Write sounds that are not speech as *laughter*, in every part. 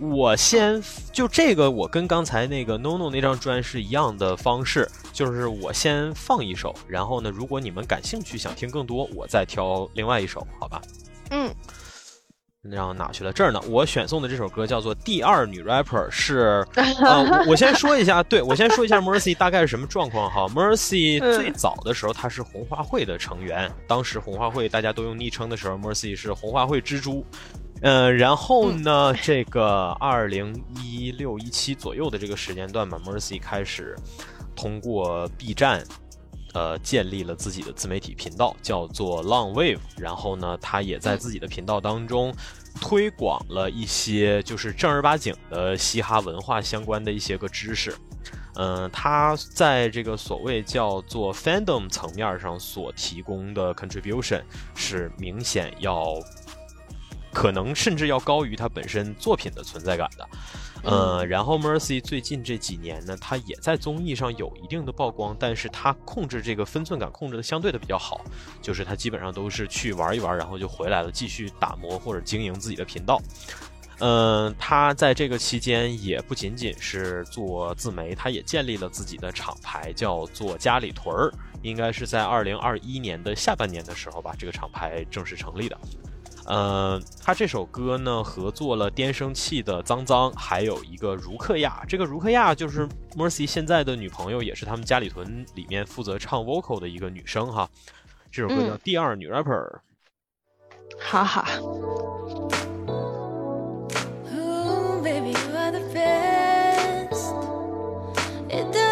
我先就这个，我跟刚才那个 No No 那张专是一样的方式，就是我先放一首，然后呢，如果你们感兴趣想听更多，我再挑另外一首，好吧？嗯。让哪去了？这儿呢？我选送的这首歌叫做《第二女 rapper》，是 *laughs* 呃，我先说一下，对我先说一下 Mercy 大概是什么状况哈。Mercy 最早的时候她是红花会的成员，当时红花会大家都用昵称的时候，Mercy 是红花会蜘蛛。嗯，然后呢，这个二零一六一七左右的这个时间段嘛，Mercy 开始通过 B 站。呃，建立了自己的自媒体频道，叫做 Long Wave。然后呢，他也在自己的频道当中推广了一些就是正儿八经的嘻哈文化相关的一些个知识。嗯，他在这个所谓叫做 Fandom 层面上所提供的 contribution 是明显要，可能甚至要高于他本身作品的存在感的。呃，然后 Mercy 最近这几年呢，他也在综艺上有一定的曝光，但是他控制这个分寸感控制的相对的比较好，就是他基本上都是去玩一玩，然后就回来了，继续打磨或者经营自己的频道。嗯，他在这个期间也不仅仅是做自媒，他也建立了自己的厂牌，叫做家里屯儿，应该是在二零二一年的下半年的时候吧，这个厂牌正式成立的。呃，他这首歌呢，合作了颠声器的脏脏，还有一个茹克亚。这个茹克亚就是 Mercy 现在的女朋友，也是他们家里屯里面负责唱 vocal 的一个女生哈。这首歌叫《第二女 rapper》。哈哈。他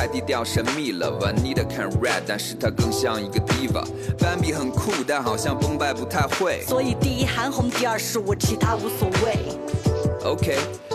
太低调神秘了，Vanita can rap，但是他更像一个 diva。Bambi 很酷，但好像崩败不太会。所以第一韩红，第二是我，其他无所谓。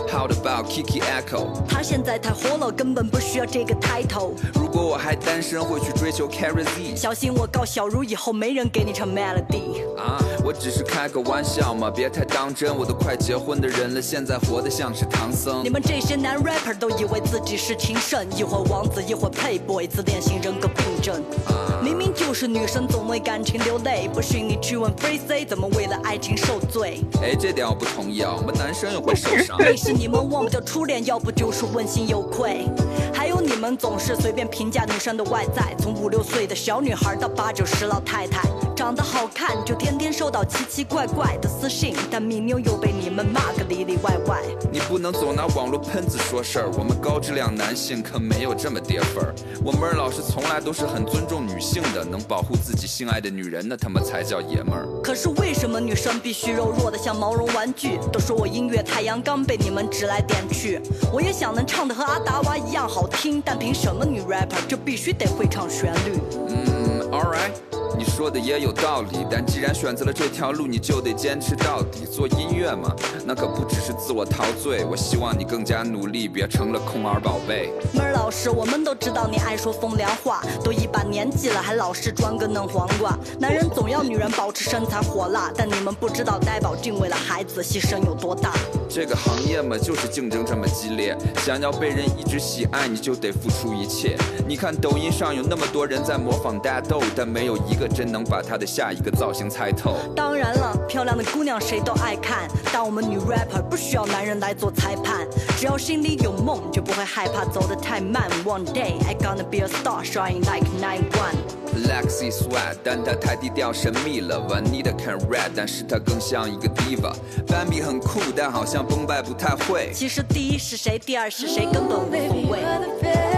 OK，How about Kiki Echo？他现在太火了，根本不需要这个 title。如果我还单身，会去追求 Carrie Z。小心我告小茹，以后没人给你唱 melody。啊，我只是开个玩笑嘛，别太当真。我都快结婚的人了，现在活得像是唐僧。你们这些男 rapper 都以为自己是情圣，一会儿王子，一会儿 playboy，自恋型人格病症。啊明明就是女生总为感情流泪，不信你去问 Free C 怎么为了爱情受罪。哎，这点我不同意啊，我们男生也会受伤。*laughs* 你们忘不掉初恋，要不就是问心有愧。还有你们总是随便评价女生的外在，从五六岁的小女孩到八九十老太太，长得好看就天天收到奇奇怪怪的私信，但米妞又被你们骂个里里外外。你不能总拿网络喷子说事儿，我们高质量男性可没有这么跌份儿。我们老师从来都是很尊重女性。的能保护自己心爱的女人，那他妈才叫爷们儿。可是为什么女生必须柔弱的像毛绒玩具？都说我音乐太阳刚被你们指来点去，我也想能唱的和阿达娃一样好听，但凭什么女 rapper 就必须得会唱旋律？嗯，All right。你说的也有道理，但既然选择了这条路，你就得坚持到底。做音乐嘛，那可不只是自我陶醉。我希望你更加努力，别成了空儿宝贝。妹儿老师，我们都知道你爱说风凉话，都一把年纪了，还老是装个嫩黄瓜。男人总要女人保持身材火辣，但你们不知道呆宝静为了孩子牺牲有多大。这个行业嘛，就是竞争这么激烈，想要被人一直喜爱，你就得付出一切。你看抖音上有那么多人在模仿大豆，但没有一个。真能把他的下一个造型猜透。当然了，漂亮的姑娘谁都爱看，但我们女 rapper 不需要男人来做裁判，只要心里有梦，就不会害怕走得太慢。One day I gonna be a star, shine like nine one. Lexi Sweat，但他太低调神秘了。Vanita can red，但是他更像一个 diva。Bambi 很酷，但好像崩败不太会。其实第一是谁，第二是谁，根本无所谓。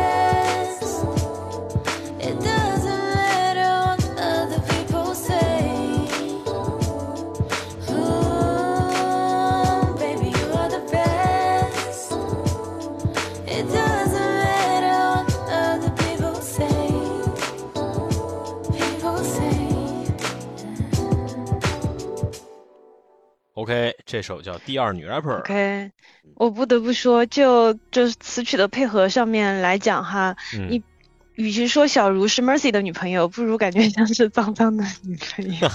OK，这首叫《第二女 rapper》。OK，我不得不说，就就是词曲的配合上面来讲哈，嗯你与其说小茹是 Mercy 的女朋友，不如感觉像是脏脏的女朋友。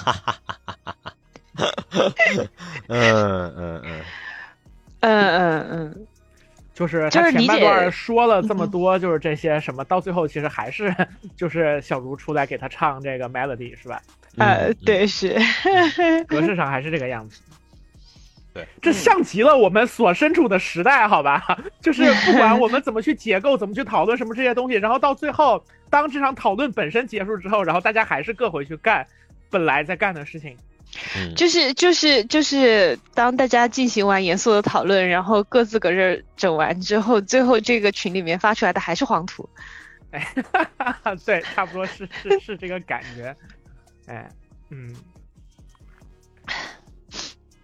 嗯 *laughs* 嗯嗯，嗯嗯 *laughs* 嗯，就是他就是前半段说了这么嗯多，就是这些什么，到最后其实还是就是小茹出来给他唱这个 melody 是吧？呃嗯，对是，*laughs* 格式上还是这个样子。对，这像极了我们所身处的时代，好吧？*laughs* 就是不管 *laughs* 我们怎么去解构，怎么去讨论什么这些东西，然后到最后，当这场讨论本身结束之后，然后大家还是各回去干本来在干的事情。嗯就是就是就是，当大家进行完严肃的讨论，然后各自搁这儿整完之后，最后这个群里面发出来的还是黄图。哎，*laughs* 对，差不多是是是这个感觉。哎，嗯，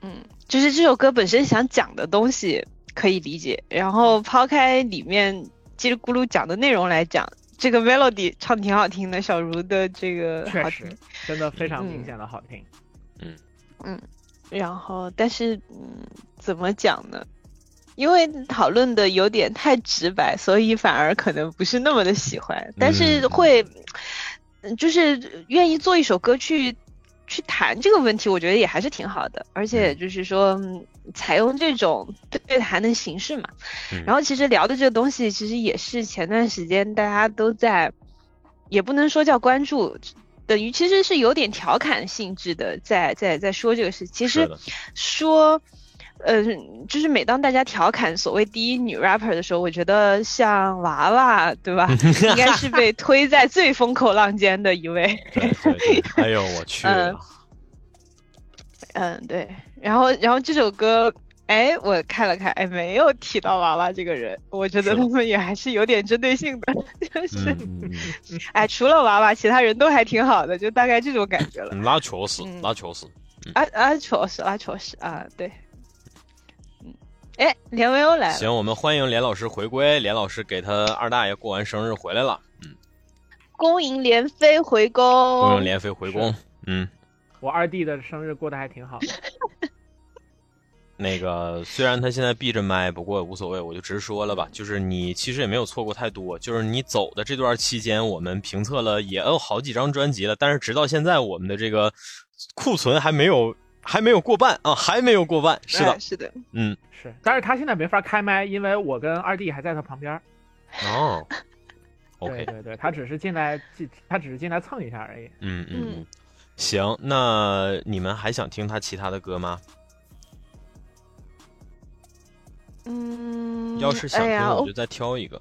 嗯，就是这首歌本身想讲的东西可以理解，然后抛开里面叽里咕噜讲的内容来讲，这个 melody 唱挺好听的，小茹的这个确实好听。真的非常明显的好听。嗯嗯然后，但是，嗯，怎么讲呢？因为讨论的有点太直白，所以反而可能不是那么的喜欢。但是嗯会，嗯就是愿意做一首歌去去谈这个问题，我觉得也还是挺好的。而且就是说，嗯采用这种对谈的形式嘛。嗯然后其实聊的这个东西，其实也是前段时间大家都在，也不能说叫关注。等于其实是有点调侃性质的，在在在说这个事。其实说，嗯、就是每当大家调侃所谓第一女 rapper 的时候，我觉得像娃娃，对吧？应该是被推在最风口浪尖的一位。*laughs* 对对对，哎呦我去嗯了，嗯，对。然后，然后这首歌，哎，我看了看，哎，没有提到娃娃这个人，我觉得他们也还是有点针对性的，就是，哎，除了娃娃，其他人都还挺好的，就大概这种感觉了。嗯，那确实嗯，那确实，啊啊，确实那，确实啊，对。嗯，哎，连维欧来了。行，我们欢迎连老师回归。连老师给他二大爷过完生日回来了，嗯，恭迎连飞回宫。恭迎连飞回宫。嗯，我二弟的生日过得还挺好的。*laughs* 那个虽然他现在闭着麦，不过无所谓，我就直说了吧。就是你其实也没有错过太多，就是你走的这段期间，我们评测了也有好几张专辑了，但是直到现在我们的这个库存还没有还没有过半啊，还没有过半。是的哎，是的，嗯，是，但是他现在没法开麦，因为我跟二弟还在他旁边儿。哦 *laughs* 对，OK，对对，他只是进来，进他只是进来蹭一下而已。嗯嗯行，那你们还想听他其他的歌吗？嗯，要是想听，我就再挑一个。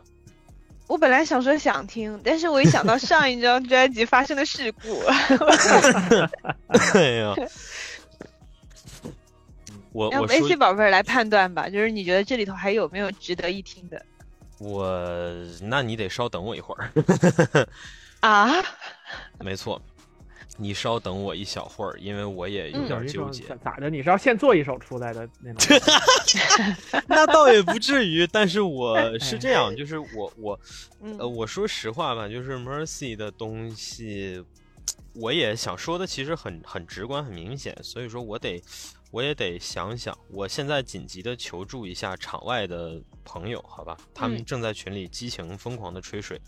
我本来想说想听，但是我一想到上一张专辑发生的事故，*laughs* 哎呀，*laughs* 我让我 AC 宝贝儿来判断吧，就是你觉得这里头还有没有值得一听的我，那你得稍等我一会儿。*laughs* 啊？*laughs* 没错，你稍等我一小会儿，因为我也有嗯点纠结。咋咋的？你是要现做一首出来的那种？*laughs* 那倒也不至于，但是我是这样，就是我我嗯呃，我说实话吧，就是 Mercy 的东西，我也想说的，其实很很直观、很明显，所以说我得我也得想想。我现在紧急的求助一下场外的朋友，好吧？他们嗯正在群里激情疯狂的吹水，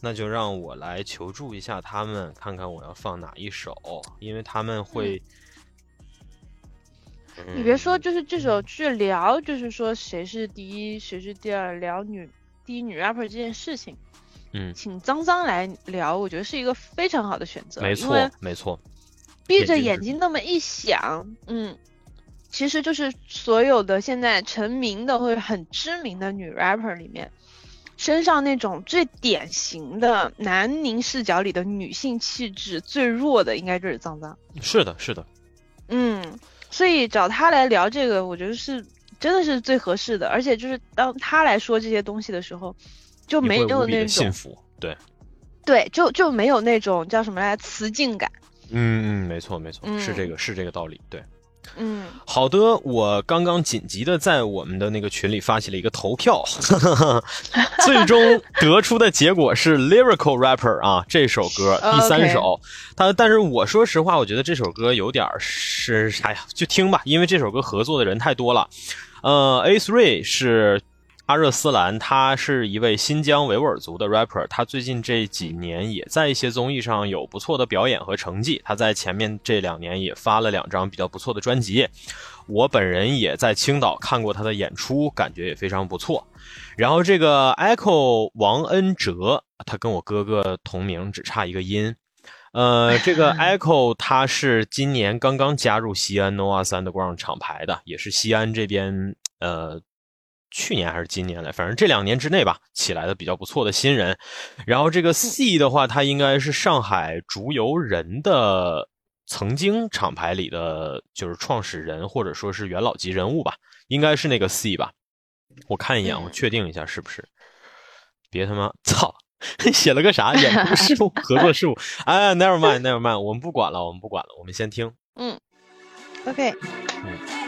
那就让我来求助一下他们，看看我要放哪一首，因为他们会。你别说，嗯就是这首去聊，就是说谁是第一，谁是第二，聊女第一女 rapper 这件事情，嗯，请脏脏来聊，我觉得是一个非常好的选择。没错，没错，闭着眼睛那么一想，嗯，其实就是所有的现在成名的或者很知名的女 rapper 里面，身上那种最典型的南宁视角里的女性气质最弱的，应该就是脏脏。是的，是的，嗯，所以找他来聊这个，我觉得是真的是最合适的。而且就是当他来说这些东西的时候，就没有那种福，对。对，就就没有那种叫什么来词境感。嗯嗯，没错没错，是这嗯个是这个道理，对。嗯，好的，我刚刚紧急的在我们的那个群里发起了一个投票，*laughs* 最终得出的结果是 Lyrical Rapper 啊，这首歌第三首，他但是我说实话，我觉得这首歌有点是，哎呀，就听吧，因为这首歌合作的人太多了，呃，A Three 是。阿热斯兰，他是一位新疆维吾尔族的 rapper，他最近这几年也在一些综艺上有不错的表演和成绩。他在前面这两年也发了两张比较不错的专辑，我本人也在青岛看过他的演出，感觉也非常不错。然后这个 Echo 王恩哲，他跟我哥哥同名，只差一个音。呃，这个 *laughs* Echo 他是今年刚刚加入西安 Nova Underground 厂牌的，也是西安这边呃。去年还是今年来，反正这两年之内吧，起来的比较不错的新人。然后这个 C 的话，他应该是上海竹游人的曾经厂牌里的就是创始人，或者说是元老级人物吧，应该是那个 C 吧。我看一眼，我确定一下是不是。别他妈操，*laughs* 写了个啥？演出事务 *laughs* 合作事务。哎，Never mind，Never mind，我们不管了，我们不管了，我们先听。嗯，OK。嗯。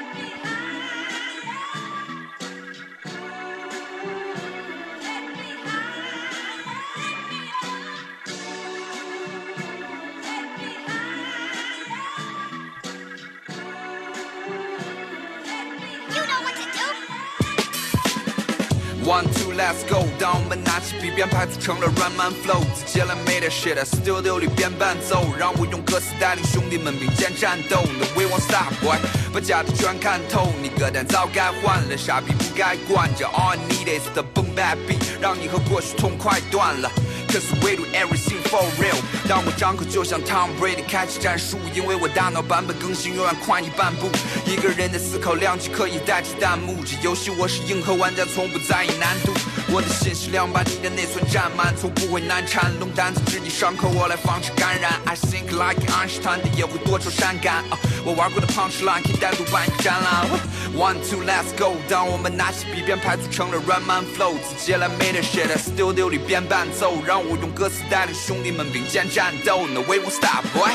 One two let's go，当我们拿起笔编排组成了 run man flow，自接了 made A shit，studio 里边伴奏，让我用歌词带领兄弟们并肩战斗。No we won't stop boy，把假的全看透，你歌单早该换了，傻逼不该惯着。All I need is the boom bap beat，让你和过去痛快断了。Cause we do everything for real。当我张口就像 Tom Brady 开启战术，因为我大脑版本更新永远快你半步。一个人的思考量级可以代替弹幕，这游戏我是硬核玩家，从不在意难度。我的信息量把你的内存占满，从不会难缠。龙胆子治你伤口，我来防止感染。I think like 爱因斯坦的也会多愁善感。我玩过的 punchline 可以单独办一个展览。One two let's go，当我们拿起笔编排组成了 run man flow，自接来 made a shit，studio 里边伴奏，让我用歌词带领兄弟们并肩战斗。No way won't stop boy。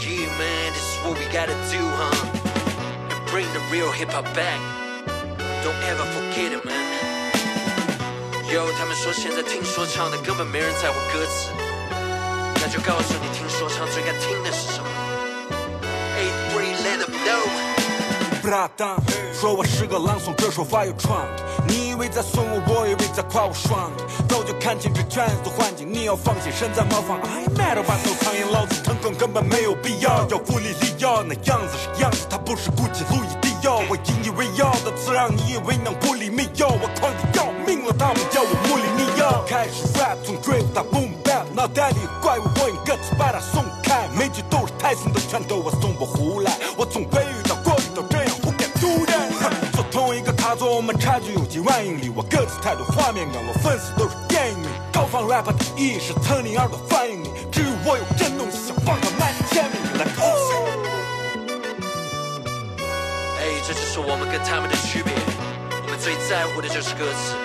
Yeah man, this is what we gotta do, huh? And bring the real hip hop back. Don't ever forget it, man. Yo，他们说现在听说唱的根本没人在乎歌词，那就告诉你听说唱最该听的是什么。Eight three, let them know. 说我是个朗诵者，说话有创为在损我，我以为在夸我爽。早就看清这圈子环境，你要放心，身在茅房。I matter 把手苍蝇，老子腾空根本没有必要。要富丽丽要那样子是样子，他不是古迹路易。我引以为傲的词，让你以为能不理没有？我狂的要命了，他们叫我穆里尼奥。开始 rap 从 drill 到 boom bap，脑袋里怪物，我用歌词把它松开。每句都是泰森的拳头，我松我们差距有几万英里。我歌词太多画面感，我粉丝都是电影迷。高仿 rap 的意义是蹭你耳朵反应你。至于我有震动，想放他麦前面来口。这就是我们跟他们的区别，我们最在乎的就是歌词。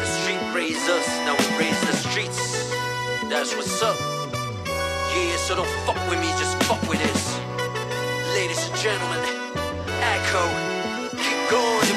The street raised us, now we raise the streets. That's what's up. Yeah, so don't fuck with me, just fuck with this. Ladies and gentlemen, Echo, keep going.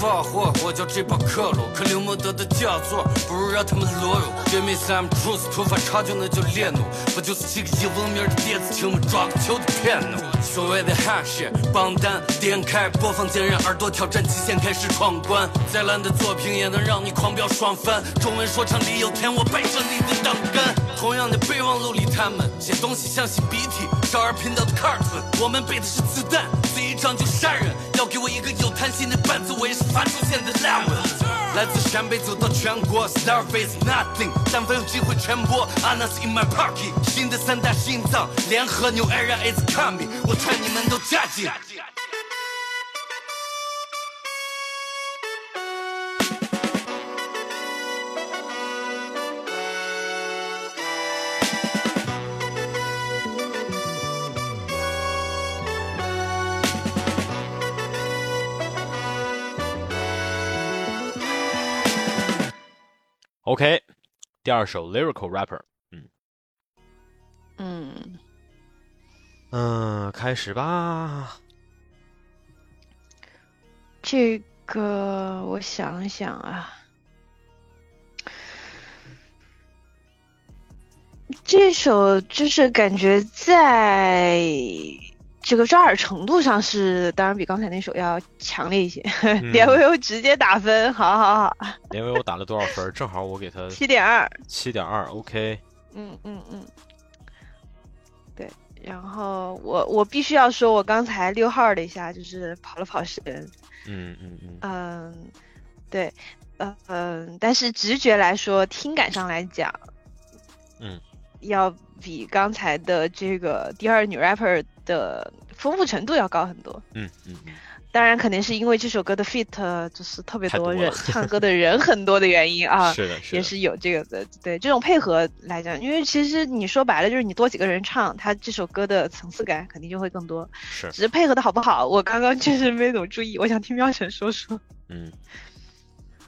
发货，我叫这帮克鲁，克林莫德的佳作，不如让他们落入。Give me some truth，突发插曲那叫烈怒，不就是几个英文名的电子琴，们抓个球的偏怒。所谓的哈士榜单，点开播放键，让耳朵挑战极限，开始闯关。再烂的作品也能让你狂飙爽翻。中文说唱里有天，我背着你的档杆。同样的备忘录里，他们写东西像擤鼻涕。少儿频道的 cartoon，我们背的是子弹，张就杀人。要给我一个有弹性的伴奏，我也是。发出现的烂文，来自陕北走到全国，Starface nothing，但凡有机会传播，Anas in my party，新的三大心脏联合，New era is coming，我劝你们都加紧。OK，第二首 Lyrical Rapper，嗯。嗯。嗯，开始吧。这个我想想啊，这首就是感觉在这个抓耳程度上是，当然比刚才那首要强烈一些。连威欧直接打分，好好好。连威欧打了多少分？*laughs* 正好我给他七点二，七点二，OK。嗯嗯嗯，对。然后我我必须要说，我刚才溜号了一下，就是跑了跑神。嗯嗯嗯。嗯，对，呃嗯，但是直觉来说，听感上来讲，嗯，要比刚才的这个第二女 rapper 的丰富程度要高很多。嗯嗯嗯。当然，肯定是因为这首歌的 fit 就是特别多人 *laughs* 唱歌的人很多的原因啊，*laughs* 是的，也是有这个的。对这种配合来讲，因为其实你说白了就是你多几个人唱，他这首歌的层次感肯定就会更多。是，只是配合的好不好，我刚刚确实没怎么注意。我想听喵晨说说。嗯，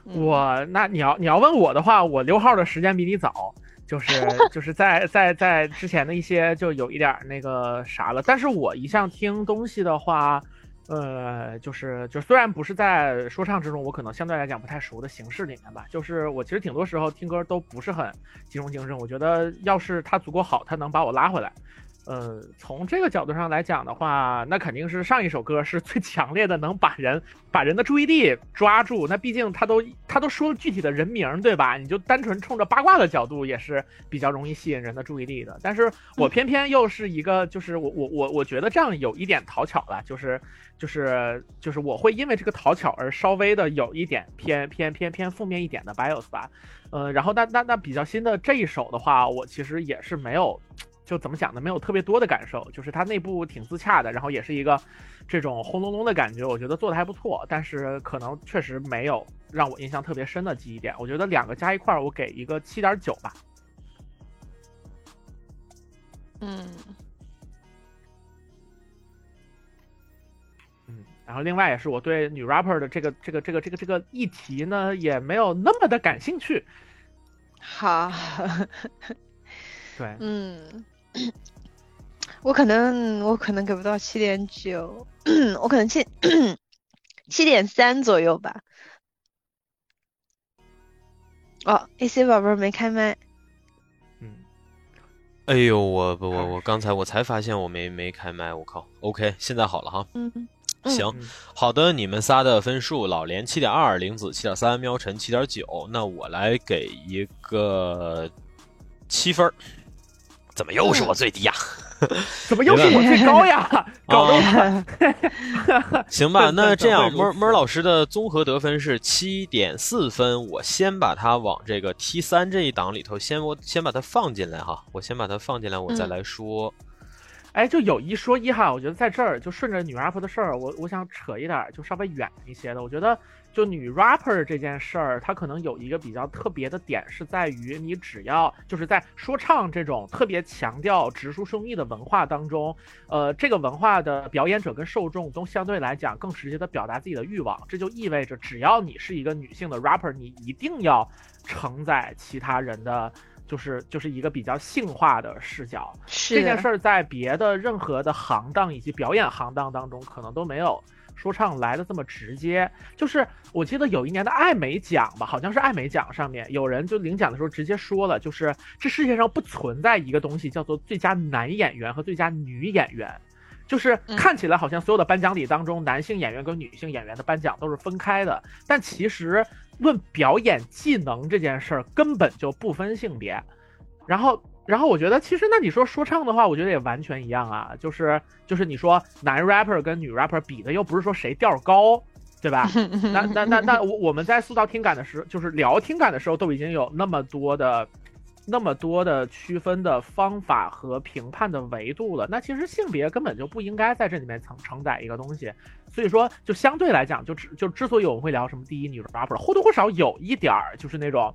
我那你要你要问我的话，我溜号的时间比你早，就是 *laughs* 就是在在在之前的一些就有一点那个啥了。但是我一向听东西的话。呃，就是就虽然不是在说唱之中，我可能相对来讲不太熟的形式里面吧，就是我其实挺多时候听歌都不是很集中精神。我觉得要是它足够好，它能把我拉回来。呃，从这个角度上来讲的话，那肯定是上一首歌是最强烈的，能把人把人的注意力抓住。那毕竟他都他都说了具体的人名，对吧？你就单纯冲着八卦的角度，也是比较容易吸引人的注意力的。但是我偏偏又是一个，就是我我我我觉得这样有一点讨巧了，就是就是就是我会因为这个讨巧而稍微的有一点偏偏偏偏负面一点的 bios 吧。呃，然后那那那比较新的这一首的话，我其实也是没有。就怎么讲呢？没有特别多的感受，就是它内部挺自洽的，然后也是一个这种轰隆隆的感觉，我觉得做的还不错。但是可能确实没有让我印象特别深的记忆点。我觉得两个加一块儿，我给一个七点九吧。嗯嗯，然后另外也是我对女 rapper 的这个这个这个这个这个议题呢，也没有那么的感兴趣。好，对，*laughs* 嗯。*coughs* 我可能我可能给不到七点九，*coughs* 我可能七 *coughs* 七点三左右吧。哦，AC 宝贝没开麦。嗯。哎呦，我我我刚才我才发现我没没开麦，我靠。OK，现在好了哈。嗯。行，好的，你们仨的分数，老连七点二，玲子七点三，喵晨七点九，那我来给一个七分儿。怎么又是我最低呀？怎么又是我最高呀？*laughs* *laughs* 搞得 *laughs* 行吧，那这样，闷闷老师的综合得分是七点四分。我先把它往这个 T 三这一档里头，先我先把它放进来哈。我先把它放进来，我再来说。哎，就有一说一哈，我觉得在这儿就顺着女 rapper 的事儿，我我想扯一点，就稍微远一些的。我觉得就女 rapper 这件事儿，它可能有一个比较特别的点，是在于你只要就是在说唱这种特别强调直抒胸臆的文化当中，呃，这个文化的表演者跟受众都相对来讲更直接的表达自己的欲望。这就意味着，只要你是一个女性的 rapper，你一定要承载其他人的。就是就是一个比较性化的视角，这件事儿在别的任何的行当以及表演行当当中，可能都没有说唱来的这么直接。就是我记得有一年的艾美奖吧，好像是艾美奖上面有人就领奖的时候直接说了，就是这世界上不存在一个东西叫做最佳男演员和最佳女演员，就是看起来好像所有的颁奖礼当中，男性演员跟女性演员的颁奖都是分开的，但其实。论表演技能这件事儿根本就不分性别，然后，然后我觉得其实那你说说唱的话，我觉得也完全一样啊，就是就是你说男 rapper 跟女 rapper 比的又不是说谁调高，对吧？那那那那我我们在塑造听感的时，就是聊听感的时候，都已经有那么多的。那么多的区分的方法和评判的维度了，那其实性别根本就不应该在这里面承承载一个东西，所以说就相对来讲，就之就之所以我们会聊什么第一女 rapper，或多或少有一点儿就是那种，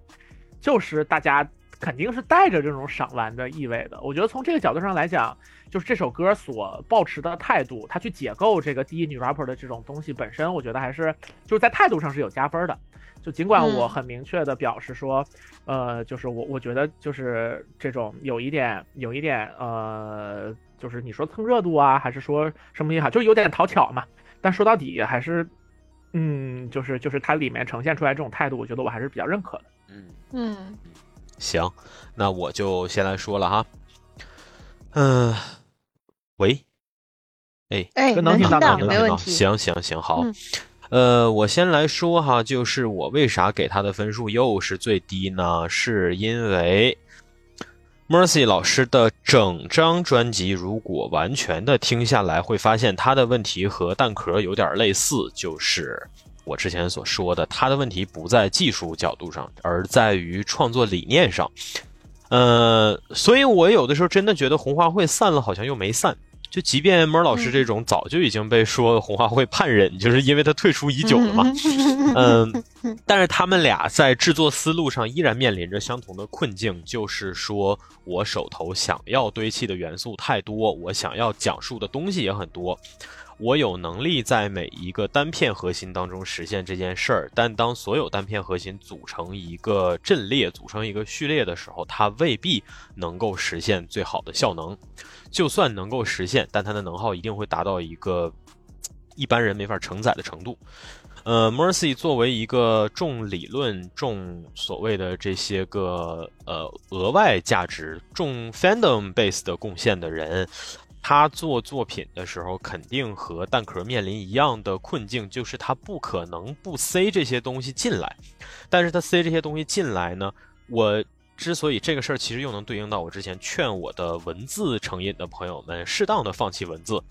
就是大家肯定是带着这种赏玩的意味的。我觉得从这个角度上来讲，就是这首歌所保持的态度，他去解构这个第一女 rapper 的这种东西本身，我觉得还是就是在态度上是有加分的。就尽管我很明确的表示说，呃，就是我我觉得就是这种有一点有一点呃，就是你说蹭热度啊，还是说什么也好，就是有点讨巧嘛。但说到底还是，嗯，就是就是它里面呈现出来这种态度，我觉得我还是比较认可的。嗯嗯，行，那我就先来说了哈。嗯，喂，哎哎，能听到，没问题。行行行，好。呃，我先来说哈，就是我为啥给他的分数又是最低呢？是因为 Mercy 老师的整张专辑，如果完全的听下来，会发现他的问题和蛋壳有点类似，就是我之前所说的，他的问题不在技术角度上，而在于创作理念上。呃，所以我有的时候真的觉得红花会散了，好像又没散。就即便猫老师这种早就已经被说红花会叛忍，就是因为他退出已久了嘛。*laughs* 嗯，但是他们俩在制作思路上依然面临着相同的困境，就是说我手头想要堆砌的元素太多，我想要讲述的东西也很多。我有能力在每一个单片核心当中实现这件事儿，但当所有单片核心组成一个阵列、组成一个序列的时候，它未必能够实现最好的效能。就算能够实现，但它的能耗一定会达到一个一般人没法承载的程度。呃，Mercy 作为一个重理论、重所谓的这些个呃额外价值、重 fandom base 的贡献的人。他做作品的时候，肯定和蛋壳面临一样的困境，就是他不可能不塞这些东西进来。但是他塞这些东西进来呢，我之所以这个事儿，其实又能对应到我之前劝我的文字成瘾的朋友们，适当的放弃文字，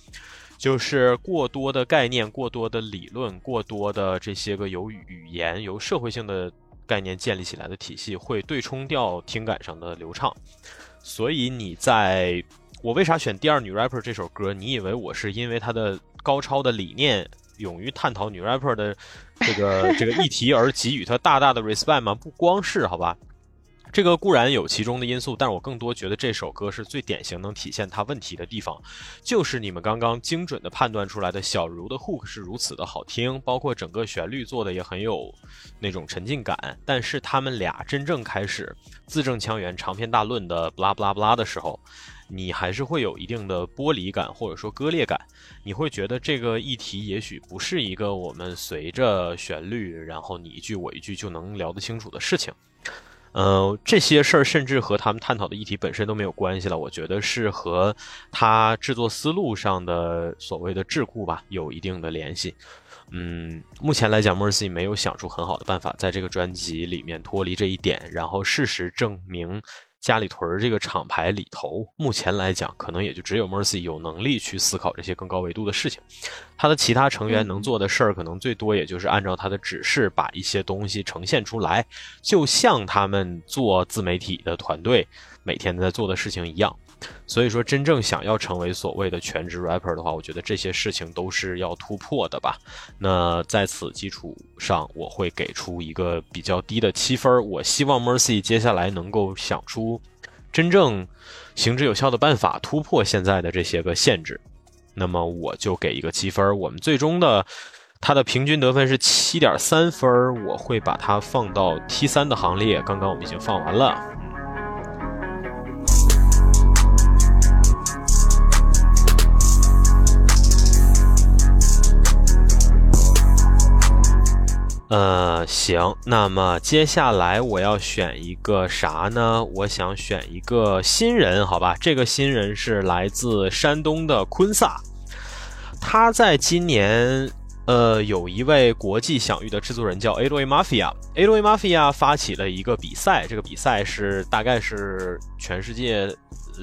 就是过多的概念、过多的理论、过多的这些个由语言、由社会性的概念建立起来的体系，会对冲掉听感上的流畅。所以你在。我为啥选第二女 rapper 这首歌？你以为我是因为她的高超的理念、勇于探讨女 rapper 的这个 *laughs* 这个议题而给予她大大的 respect 吗？不光是，好吧。这个固然有其中的因素，但是我更多觉得这首歌是最典型能体现她问题的地方，就是你们刚刚精准的判断出来的小茹的 hook 是如此的好听，包括整个旋律做的也很有那种沉浸感，但是他们俩真正开始字正腔圆、长篇大论的 blah blah blah 的时候，你还是会有一定的剥离感或者说割裂感，你会觉得这个议题也许不是一个我们随着旋律，然后你一句我一句就能聊得清楚的事情。呃，这些事儿甚至和他们探讨的议题本身都没有关系了。我觉得是和他制作思路上的所谓的桎梏吧有一定的联系。嗯，目前来讲，Mercy 没有想出很好的办法在这个专辑里面脱离这一点。然后事实证明。家里屯这个厂牌里头，目前来讲，可能也就只有 Mercy 有能力去思考这些更高维度的事情。他的其他成员能做的事儿，可能最多也就是按照他的指示把一些东西呈现出来，就像他们做自媒体的团队每天在做的事情一样。所以说，真正想要成为所谓的全职 rapper 的话，我觉得这些事情都是要突破的吧。那在此基础上，我会给出一个比较低的七分。我希望 Mercy 接下来能够想出真正行之有效的办法，突破现在的这些个限制。那么我就给一个七分。我们最终的他的平均得分是七点三分，我会把它放到 T 三的行列。刚刚我们已经放完了。呃，行，那么接下来我要选一个啥呢？我想选一个新人，好吧？这个新人是来自山东的昆萨，他在今年，呃，有一位国际享誉的制作人叫 A8A Mafia，A8A Mafia 发起了一个比赛，这个比赛是大概是全世界。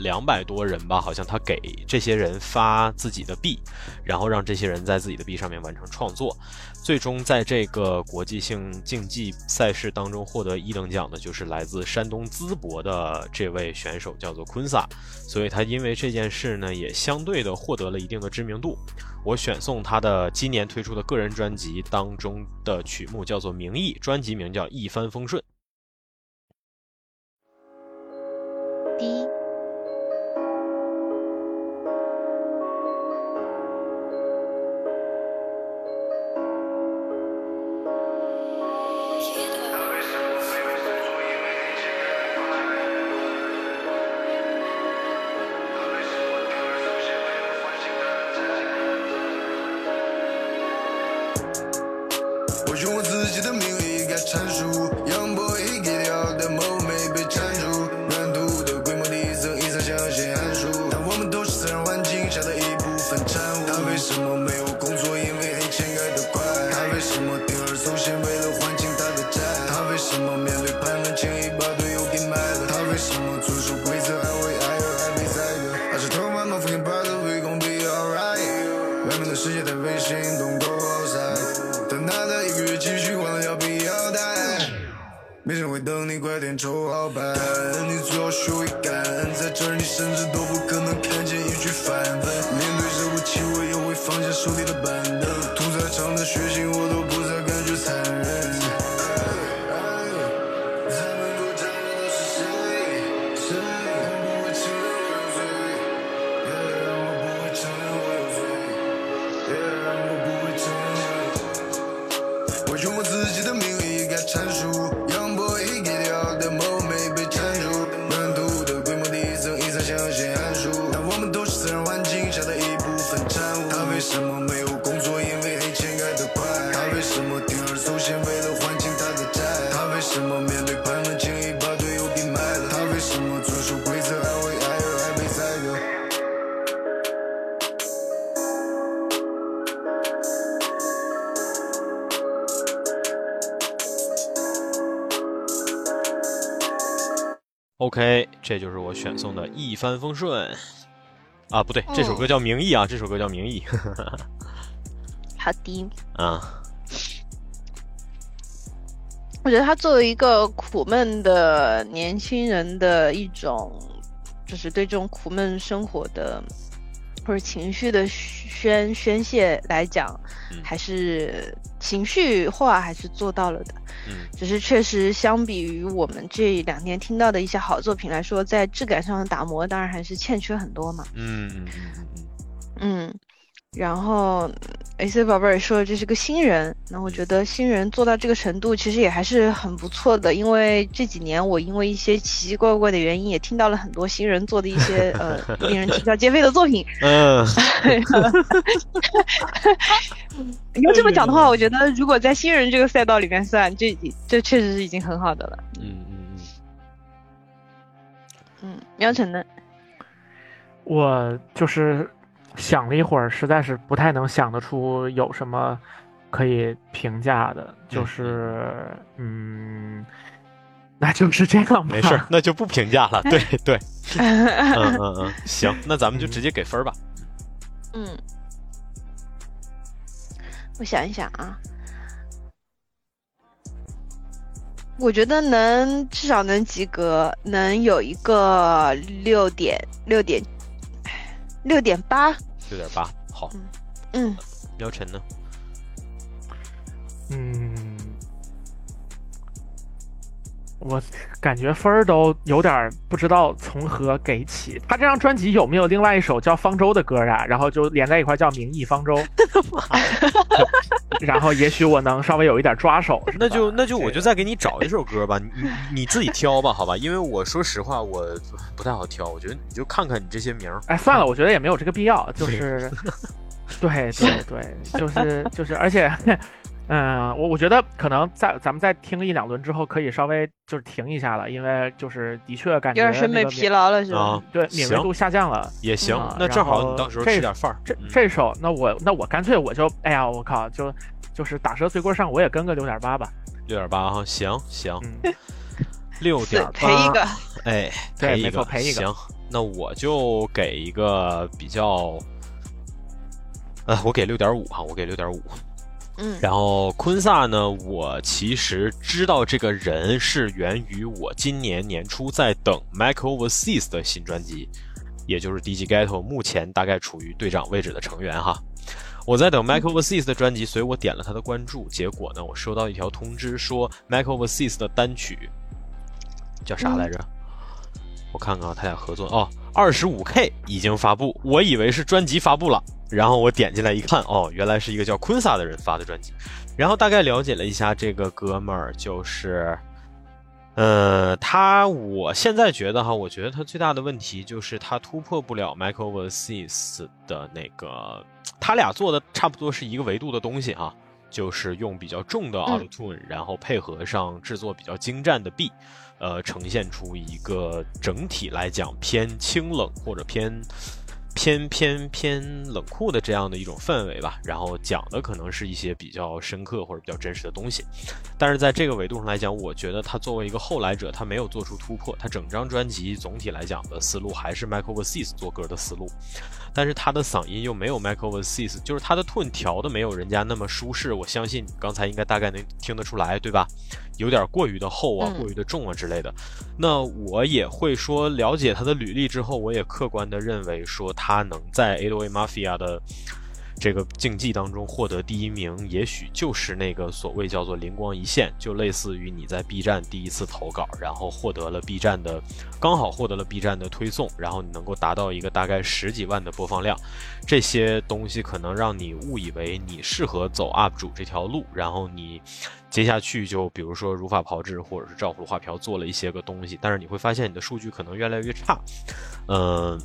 两百多人吧，好像他给这些人发自己的币，然后让这些人在自己的币上面完成创作，最终在这个国际性竞技赛事当中获得一等奖的就是来自山东淄博的这位选手，叫做昆萨，所以他因为这件事呢，也相对的获得了一定的知名度。我选送他的今年推出的个人专辑当中的曲目叫做《名义》，专辑名叫《一帆风顺》。第一。什么铤而走险？为了还清他的债。他为什么面对盘问轻易把队友给卖了？他为什么遵守规则？安慰爱而爱被宰的？还是头发冒险，By the gon' be alright。外面的世界太危险，Don't go outside。但他的一个月积蓄换了要比腰带。没人会等你，快点抽好牌。你最好学会感恩，在这儿你甚至都不可能看见一句反问。面对这股气，我也会放下手里的板凳。屠宰场的血腥，这就是我选送的一帆风顺。啊，不对，这首歌叫《名义》啊，这首歌叫《名义》*laughs* 好的，啊，我觉得他作为一个苦闷的年轻人的一种，就是对这种苦闷生活的或者情绪的宣宣泄来讲，嗯还是情绪化还是做到了的。嗯只是确实相比于我们这两年听到的一些好作品来说，在质感上的打磨当然还是欠缺很多嘛。嗯嗯嗯，嗯，然后 AC 宝贝儿也说这是个新人，那我觉得新人做到这个程度，其实也还是很不错的。因为这几年我因为一些奇奇怪怪的原因，也听到了很多新人做的一些呃令人啼笑皆非的作品。*laughs* 嗯，你要这么讲的话，我觉得如果在新人这个赛道里面算，这这确实是已经很好的了。嗯嗯嗯，嗯，喵晨呢？我就是想了一会儿，实在是不太能想得出有什么可以评价的，就是嗯，*laughs* 那就是这样吧。没事，*laughs* 那就不评价了。对 *laughs* 对，嗯嗯嗯，行，那咱们就直接给分儿吧。嗯，我想一想啊，我觉得能至少能及格，能有一个六点六点六点八，六点八，好。嗯，喵晨呢？嗯，我感觉分儿都有点儿不知道从何给起。他这张专辑有没有另外一首叫《方舟》的歌呀？然后就连在一块儿叫《名义方舟》，*laughs* 然后也许我能稍微有一点抓手。那就那就我就再给你找一首歌吧，你你你自己挑吧，好吧？因为我说实话，我不太好挑，我觉得你就看看你这些名儿。哎，算了，我觉得也没有这个必要，就是，*laughs* 对对对，就是就是，而且，嗯，我我觉得可能在咱们再听一两轮之后，可以稍微就是停一下了，因为就是的确感觉有点审美疲劳了是吧？啊，对敏锐度下降了。也行啊，那正好你到时候这吃点饭儿。这嗯这首，那我那我干脆我就，哎呀，我靠，就就是打折随棍上，我也跟个六点八吧。六点八哈，行行，嗯，六点八，赔一个，哎，*laughs* 对没赔一个，错赔一个行，那我就给一个比较，呃，我给六点五哈，我给六点五。嗯然后昆萨呢，我其实知道这个人是源于我今年年初在等 Michael Overseas 的新专辑，也就是 DJ Ghetto 目前大概处于队长位置的成员哈。我在等 Michael Overseas 的专辑，所以我点了他的关注。结果呢，我收到一条通知说 Michael Overseas 的单曲叫啥来着？我看看啊，他俩合作哦，二十五 K 已经发布，我以为是专辑发布了，然后我点进来一看，哦，原来是一个叫昆萨的人发的专辑，然后大概了解了一下这个哥们儿，就是，呃，他我现在觉得哈，我觉得他最大的问题就是他突破不了 Michael Overseas 的那个，他俩做的差不多是一个维度的东西哈，就是用比较重的 Auto Tune，然后配合上制作比较精湛的 B，呃，呈现出一个整体来讲偏清冷或者偏。偏偏偏冷酷的这样的一种氛围吧，然后讲的可能是一些比较深刻或者比较真实的东西，但是在这个维度上来讲，我觉得他作为一个后来者，他没有做出突破，他整张专辑总体来讲的思路还是 Michael v e r s e s 做歌的思路，但是他的嗓音又没有 Michael v e r s e s 就是他的 tone 调的没有人家那么舒适，我相信刚才应该大概能听得出来，对吧？有点过于的厚啊，过于的重啊之类的。那我也会说，了解他的履历之后，我也客观的认为说，他能在 A O A Mafia 的。这个竞技当中获得第一名，也许就是那个所谓叫做灵光一现，就类似于你在 B 站第一次投稿，然后获得了 B 站的，刚好获得了 B 站的推送，然后你能够达到一个大概十几万的播放量，这些东西可能让你误以为你适合走 UP 主这条路，然后你接下去就比如说如法炮制或者是照葫芦画瓢做了一些个东西，但是你会发现你的数据可能越来越差，嗯。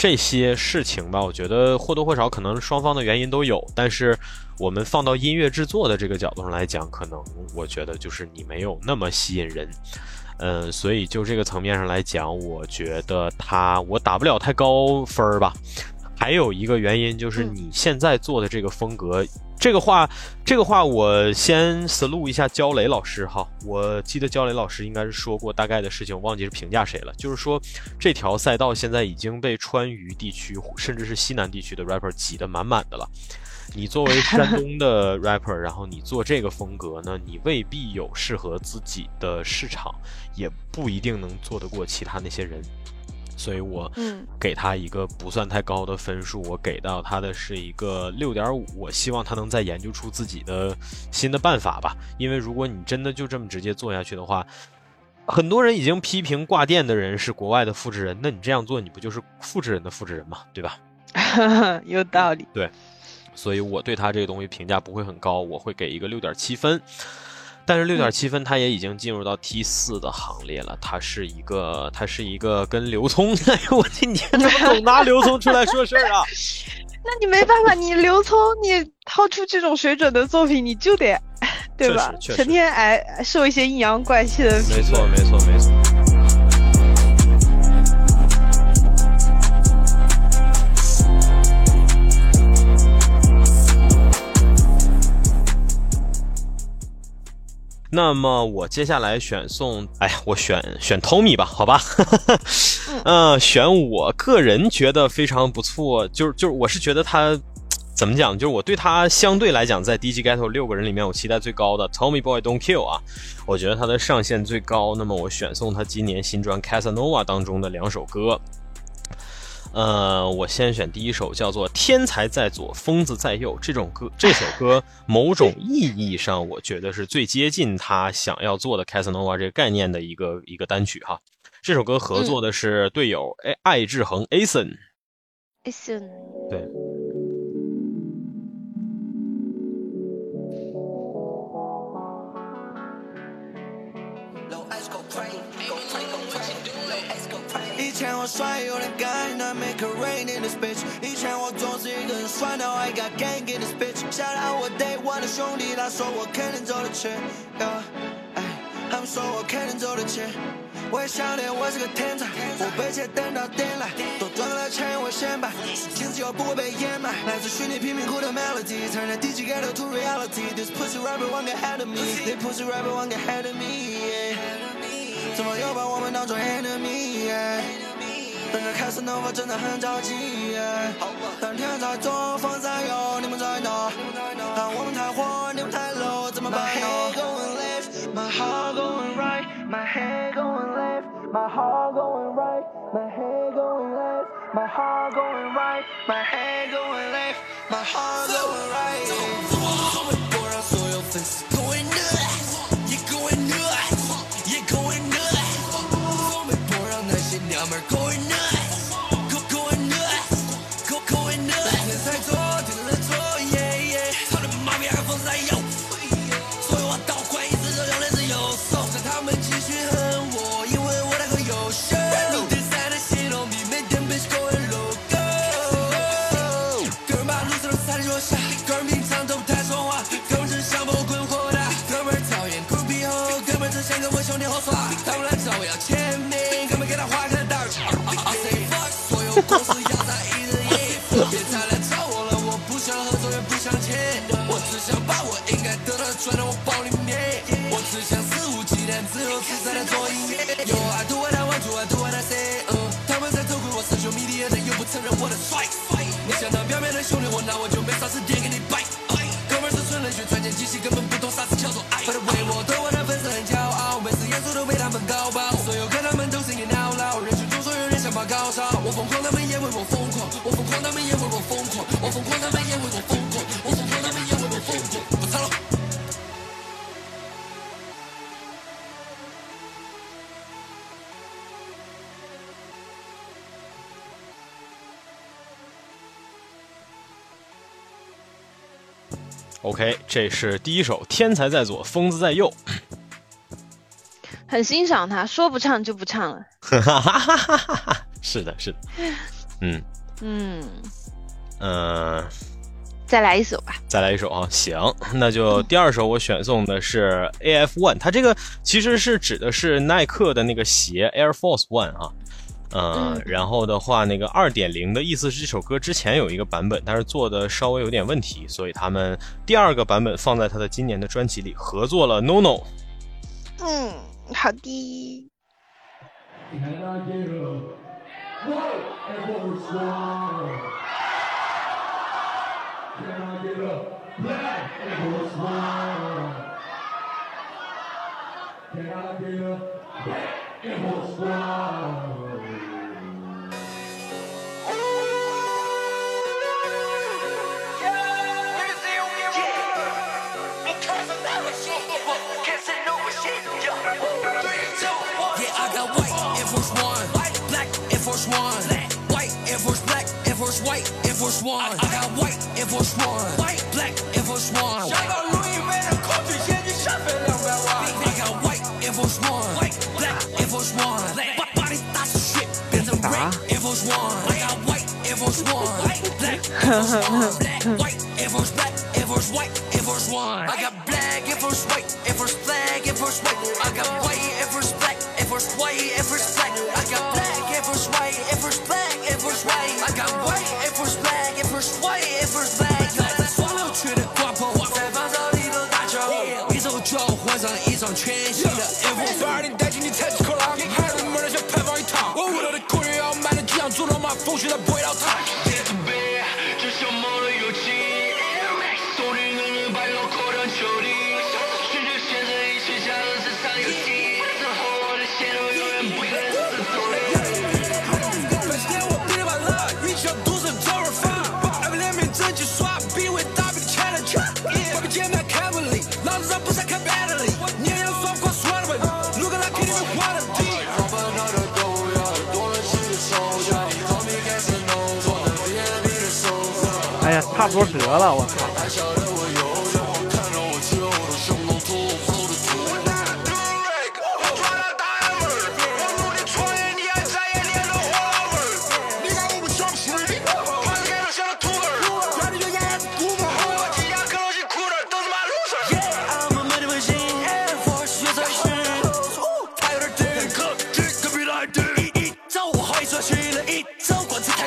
这些事情吧，我觉得或多或少可能双方的原因都有，但是我们放到音乐制作的这个角度上来讲，可能我觉得就是你没有那么吸引人，嗯，所以就这个层面上来讲，我觉得他我打不了太高分儿吧。还有一个原因就是你现在做的这个风格。这个话，这个话我先 salute 一下焦雷老师哈。我记得焦雷老师应该是说过大概的事情，我忘记是评价谁了。就是说，这条赛道现在已经被川渝地区甚至是西南地区的 rapper 挤得满满的了。你作为山东的 rapper，然后你做这个风格呢，你未必有适合自己的市场，也不一定能做得过其他那些人。所以我给他一个不算太高的分数，我给到他的是一个六点五。我希望他能再研究出自己的新的办法吧。因为如果你真的就这么直接做下去的话，很多人已经批评挂电的人是国外的复制人，那你这样做，你不就是复制人的复制人吗？对吧？*laughs* 有道理。对，所以我对他这个东西评价不会很高，我会给一个六点七分。但是六点七分，他也已经进入到 T 四的行列了。他是一个，他是一个跟刘聪，*laughs* 哎呦我的天怎么总拿刘聪出来说事儿啊？*laughs* 那你没办法，你刘聪，你掏出这种水准的作品，你就得，*laughs* 对吧？成天挨受一些阴阳怪气的。没错，没错，没错。那么我接下来选送，哎呀，我选选 Tommy 吧，好吧，*laughs* 嗯，选我个人觉得非常不错，就是就是我是觉得他怎么讲，就是我对他相对来讲，在 DJ Ghetto 六个人里面，我期待最高的 Tommy Boy Don't Kill 啊，我觉得他的上限最高。那么我选送他今年新专 Casanova 当中的两首歌。呃，我先选第一首，叫做《天才在左，疯子在右》这种歌。这首歌某种意义上，我觉得是最接近他想要做的 Casanova 这个概念的一个一个单曲哈。这首歌合作的是队友哎，艾志恒 Ason。Ason。对。前我帅有点干，I make a rain in this bitch。以前我总是一个人帅，Now I got gang in this bitch。想到我 day one 的兄弟，他说我肯定走得去，Yeah，他们说我肯定走得去。我也想念我是个天才，我被钱等到点来，多赚了钱我先摆，情绪不会被掩埋。来自虚拟贫民窟的 melody，turn the DJ ghetto reality。This pussy rapper want get ahead of me，This pussy rapper want get ahead of me。怎么又把我们当作 enemy？等着开始怒火真的很着急，但天在左，风在右，你们在哪？但我们太火，你们太 low，怎么办？My head going left, my heart going right, my head going left, my heart going right, my head going left, my heart going right, my head going left, my heart going right。我让所有粉丝哥们平常都不太说话，哥们是想把我滚火大，哥们讨厌酷比猴，哥们只想跟我兄弟喝耍，他们来找我要钱。这是第一首《天才在左，疯子在右》。很欣赏他，说不唱就不唱了。*laughs* 是的，是的，嗯嗯，嗯、再来一首吧。再来一首啊，行，那就第二首我选送的是 AF One，它这个其实是指的是耐克的那个鞋 Air Force One 啊，呃、嗯然后的话那个二点零的意思是这首歌之前有一个版本，但是做的稍微有点问题，所以他们第二个版本放在他的今年的专辑里，合作了 No No。嗯，好的。White Air Force One. I, I got white Air Force One. White, black Air Force One. Shout out Louis Van and Coach, yeah, you shot. I got white Air Force One. White, black Air Force One. Black body thoughts of shit. Been some red Air I got white Air Force One. White, black Air Force One. Black, white Air Force, black Air Force, white Air Force One. I got black Air Force, white Air Force, black Air Force, white. I got white Air Force, black Air Force, white Air Force, black. I got black Air Force, white Air Force, black Air Force, white. I got white. 风雪它不会倒塌。差不多得了我靠太小子去了一周太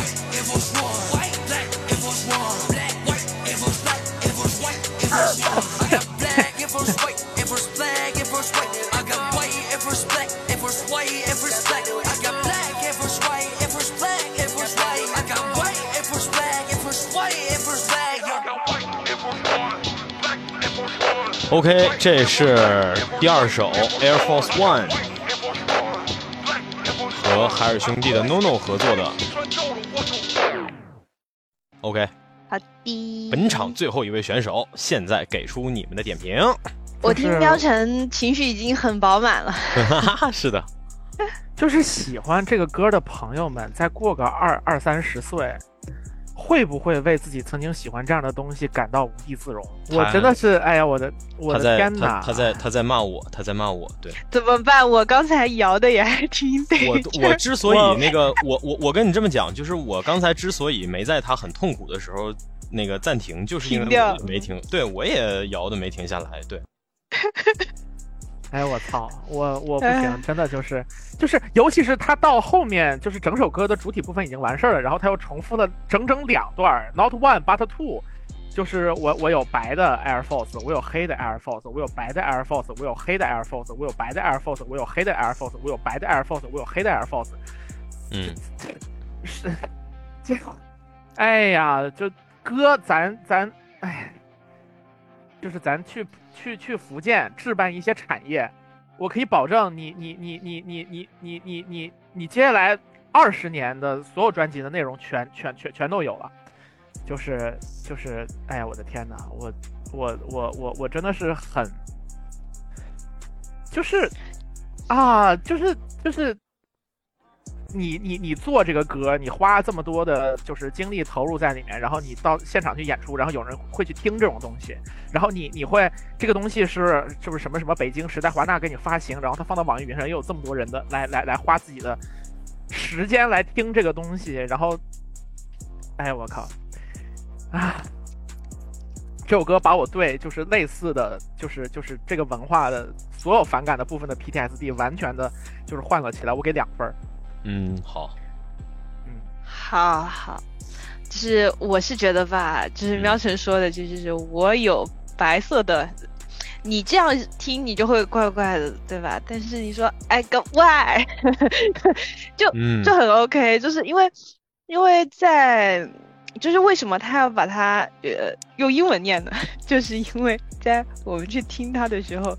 OK，这是第二首 Air Force One 和海尔兄弟的 No No 合作的。OK，本场最后一位选手，现在给出你们的点评。我听喵晨情绪已经很饱满了。*laughs* 是的，就是喜欢这个歌的朋友们，再过个二二三十岁，会不会为自己曾经喜欢这样的东西感到无地自容？我真的是，哎呀，我的我的天哪！他在他在骂我，他在骂我，对，怎么办？我刚才摇的也还挺对。我我 *laughs* 之所以那个，我我我跟你这么讲，就是我刚才之所以没在他很痛苦的时候那个暂停，就是因为我没停，对我也摇的没停下来，对。*laughs* 哎，我操，我我不行，真的就是就是，尤其是他到后面，就是整首歌的主体部分已经完事儿了，然后他又重复了整整两段，Not one but two，就是我我有白的 Air Force，我有黑的 Air Force，我有白的 Air Force，我有黑的 Air Force，我有白的 Air Force，我有黑的 Air Force，我有白的 Air Force，我有黑的 Air Force，嗯，是，这，哎呀，就哥，咱咱，哎。就是咱去去去福建置办一些产业，我可以保证你你你你你你你你你你接下来二十年的所有专辑的内容全全全全都有了，就是就是，哎呀，我的天哪，我我我我我真的是很，就是啊，就是就是。你你你做这个歌，你花这么多的，就是精力投入在里面，然后你到现场去演出，然后有人会去听这种东西，然后你你会这个东西是是不是什么什么北京时代华纳给你发行，然后他放到网易云上，又有这么多人的来来来花自己的时间来听这个东西，然后，哎我靠，啊，这首歌把我对就是类似的就是就是这个文化的所有反感的部分的 PTSD 完全的就是换了起来，我给两分。嗯，好，嗯，好好，就是我是觉得吧，就是喵晨说的，就是我有白色的，你这样听你就会怪怪的，对吧？但是你说 I got why，就就很 OK，就是因为因为在就是为什么他要把它呃用英文念呢？*laughs* 就是因为在我们去听他的时候。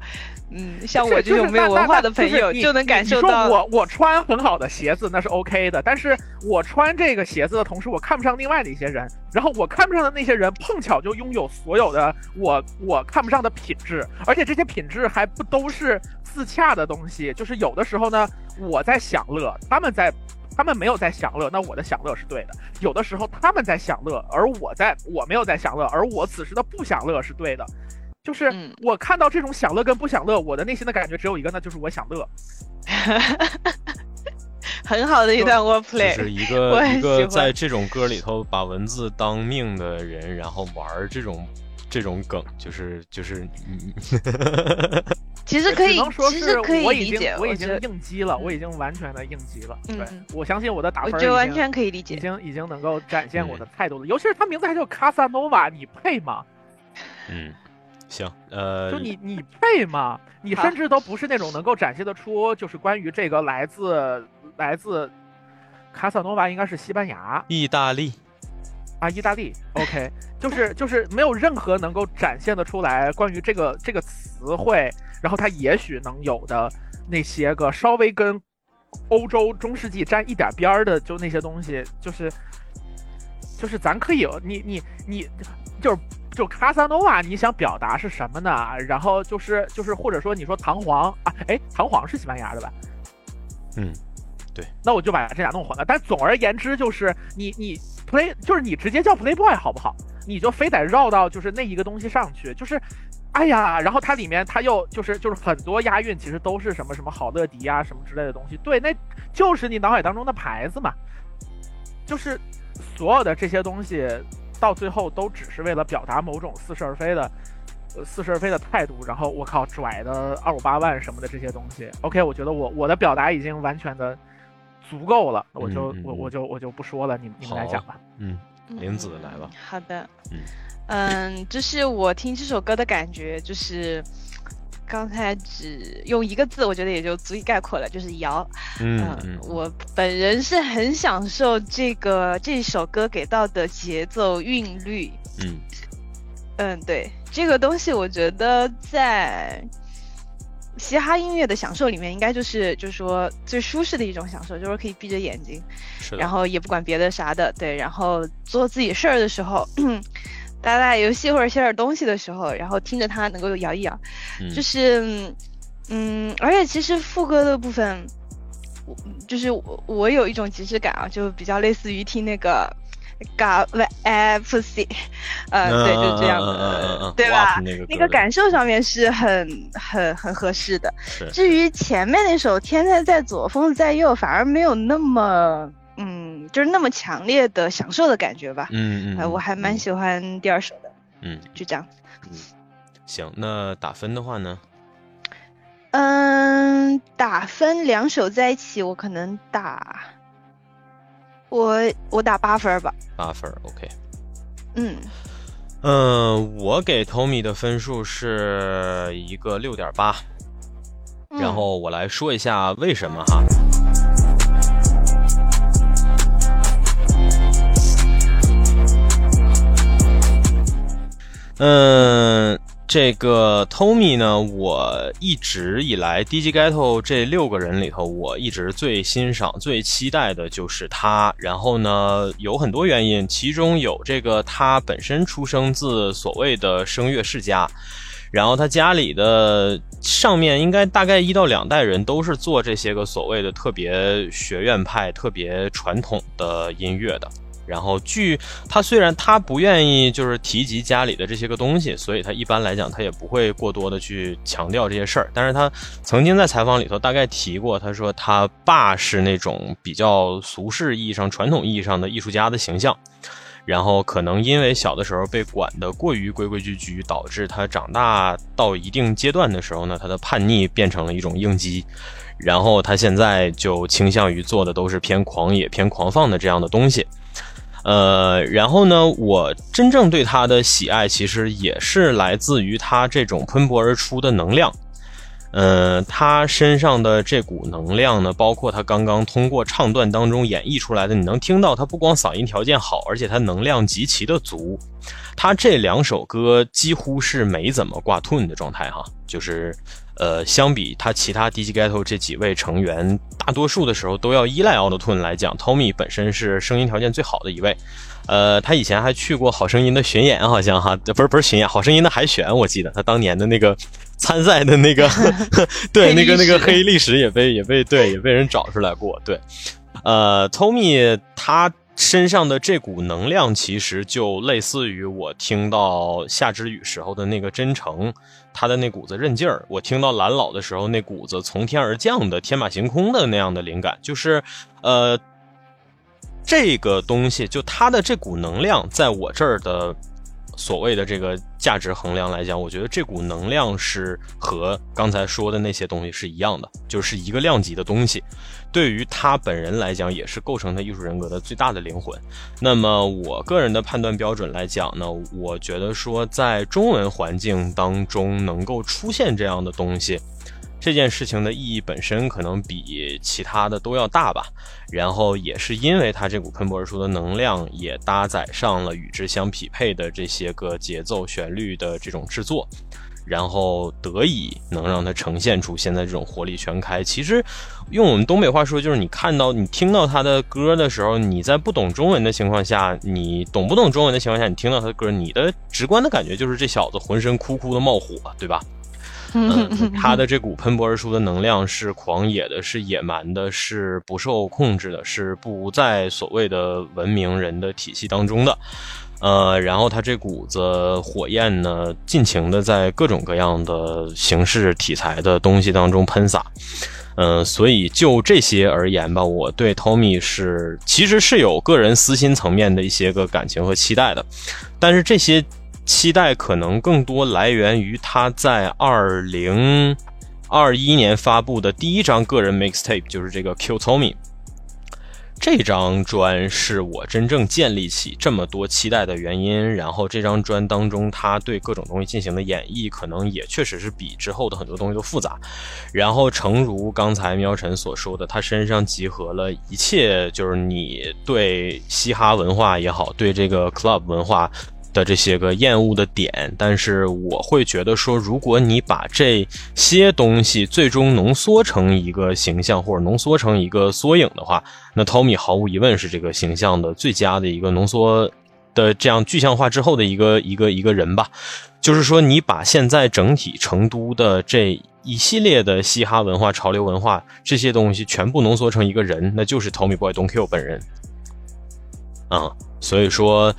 嗯，像我这种没有文化的朋友就能感受到。我我穿很好的鞋子那是 OK 的，但是我穿这个鞋子的同时，我看不上另外的一些人，然后我看不上的那些人碰巧就拥有所有的我我看不上的品质，而且这些品质还不都是自洽的东西。就是有的时候呢，我在享乐，他们在，他们没有在享乐，那我的享乐是对的。有的时候他们在享乐，而我在我没有在享乐，而我此时的不享乐是对的。就是我看到这种享乐跟不享乐，我的内心的感觉只有一个，那就是我享乐。*laughs* 很好的一段 wordplay，是一个一个在这种歌里头把文字当命的人，然后玩这种这种梗，就是就是。其实可以，其实可以理解。我已经应激了，我已经完全的应激了。对，我相信我的打分，就完全可以理解，已经已经能够展现我的态度了。尤其是他名字还叫卡萨诺瓦，你配吗？嗯。行，呃，就你你配吗？你甚至都不是那种能够展现得出，就是关于这个来自来自卡萨诺瓦，应该是西班牙、意大利啊，意大利。OK，就是就是没有任何能够展现得出来关于这个这个词汇，然后它也许能有的那些个稍微跟欧洲中世纪沾一点边儿的，就那些东西，就是就是咱可以，你你你就是。就卡萨诺瓦，你想表达是什么呢？然后就是就是或者说你说弹簧啊，哎，弹簧是西班牙的吧？嗯，对。那我就把这俩弄混了。但总而言之，就是你你 play 就是你直接叫 playboy 好不好？你就非得绕到就是那一个东西上去，就是哎呀，然后它里面它又就是就是很多押韵，其实都是什么什么好乐迪啊什么之类的东西。对，那就是你脑海当中的牌子嘛。就是所有的这些东西。到最后都只是为了表达某种似是而非的，呃，似是而非的态度。然后我靠，拽的二五八万什么的这些东西。OK，我觉得我我的表达已经完全的足够了，我就我我就我就不说了，你你们来讲吧。嗯，林子来了。好的。嗯嗯，就是我听这首歌的感觉，就是。刚才只用一个字，我觉得也就足以概括了，就是摇。嗯，我本人是很享受这个这首歌给到的节奏韵律。嗯，嗯，对，这个东西我觉得在嘻哈音乐的享受里面，应该就是就是说最舒适的一种享受，就是可以闭着眼睛，然后也不管别的啥的，对，然后做自己事儿的时候。*clears throat* 打打游戏或者写点东西的时候，然后听着它能够摇一摇，就是嗯，而且其实副歌的部分，我就是我我有一种即视感啊，就比较类似于听那个。God F C，呃，对，就这样的，对吧？那个感受上面是很很很合适的。至于前面那首《天在在左，风在右》，反而没有那么，嗯，就是那么强烈的享受的感觉吧。嗯嗯，我还蛮喜欢第二首的。嗯，就这样。嗯，行，那打分的话呢？嗯，打分两首在一起，我可能打。我我打八分吧，八分，OK。嗯嗯，我给 Tommy 的分数是一个六点八，然后我来说一下为什么哈。嗯。这个 Tommy 呢，我一直以来 DJ Ghetto 这六个人里头，我一直最欣赏、最期待的就是他。然后呢，有很多原因，其中有这个他本身出生自所谓的声乐世家，然后他家里的上面应该大概一到两代人都是做这些个所谓的特别学院派、特别传统的音乐的。然后，据他虽然他不愿意就是提及家里的这些个东西，所以他一般来讲他也不会过多的去强调这些事儿。但是他曾经在采访里头大概提过，他说他爸是那种比较俗世意义上、传统意义上的艺术家的形象，然后可能因为小的时候被管得过于规规矩矩，导致他长大到一定阶段的时候呢，他的叛逆变成了一种应激，然后他现在就倾向于做的都是偏狂野、偏狂放的这样的东西。呃，然后呢，我真正对他的喜爱，其实也是来自于他这种喷薄而出的能量。嗯，他身上的这股能量呢，包括他刚刚通过唱段当中演绎出来的，你能听到他不光嗓音条件好，而且他能量极其的足。他这两首歌几乎是没怎么挂 tune 的状态哈，就是。呃，相比他其他 DJ Ghetto 这几位成员，大多数的时候都要依赖 Auto Tune 来讲，Tommy 本身是声音条件最好的一位。呃，他以前还去过《好声音》的巡演，好像哈，不是不是巡演，《好声音》的海选，我记得他当年的那个 *laughs* 参赛的那个，*laughs* 对，那个那个黑历史也被也被对也被人找出来过。对，呃，Tommy 他。身上的这股能量，其实就类似于我听到夏之雨时候的那个真诚，他的那股子韧劲儿；我听到蓝老的时候那股子从天而降的天马行空的那样的灵感，就是，呃，这个东西，就他的这股能量，在我这儿的所谓的这个价值衡量来讲，我觉得这股能量是和刚才说的那些东西是一样的，就是一个量级的东西。对于他本人来讲，也是构成他艺术人格的最大的灵魂。那么，我个人的判断标准来讲呢，我觉得说，在中文环境当中能够出现这样的东西，这件事情的意义本身可能比其他的都要大吧。然后，也是因为他这股喷薄而出的能量，也搭载上了与之相匹配的这些个节奏、旋律的这种制作。然后得以能让它呈现出现在这种活力全开。其实，用我们东北话说，就是你看到、你听到他的歌的时候，你在不懂中文的情况下，你懂不懂中文的情况下，你听到他的歌，你的直观的感觉就是这小子浑身哭哭的冒火，对吧？嗯，他的这股喷薄而出的能量是狂野的，是野蛮的，是不受控制的，是不在所谓的文明人的体系当中的。呃，然后他这股子火焰呢，尽情的在各种各样的形式、题材的东西当中喷洒。嗯，所以就这些而言吧，我对 Tommy 是其实是有个人私心层面的一些个感情和期待的，但是这些期待可能更多来源于他在二零二一年发布的第一张个人 mixtape，就是这个 Q Tommy。这张砖是我真正建立起这么多期待的原因。然后这张砖当中，他对各种东西进行的演绎，可能也确实是比之后的很多东西都复杂。然后，诚如刚才喵晨所说的，他身上集合了一切，就是你对嘻哈文化也好，对这个 club 文化。的这些个厌恶的点，但是我会觉得说，如果你把这些东西最终浓缩成一个形象，或者浓缩成一个缩影的话，那 Tommy 毫无疑问是这个形象的最佳的一个浓缩的这样具象化之后的一个一个一个人吧。就是说，你把现在整体成都的这一系列的嘻哈文化、潮流文化这些东西全部浓缩成一个人，那就是 Tommy Boy Don't Kill 本人。啊，所以说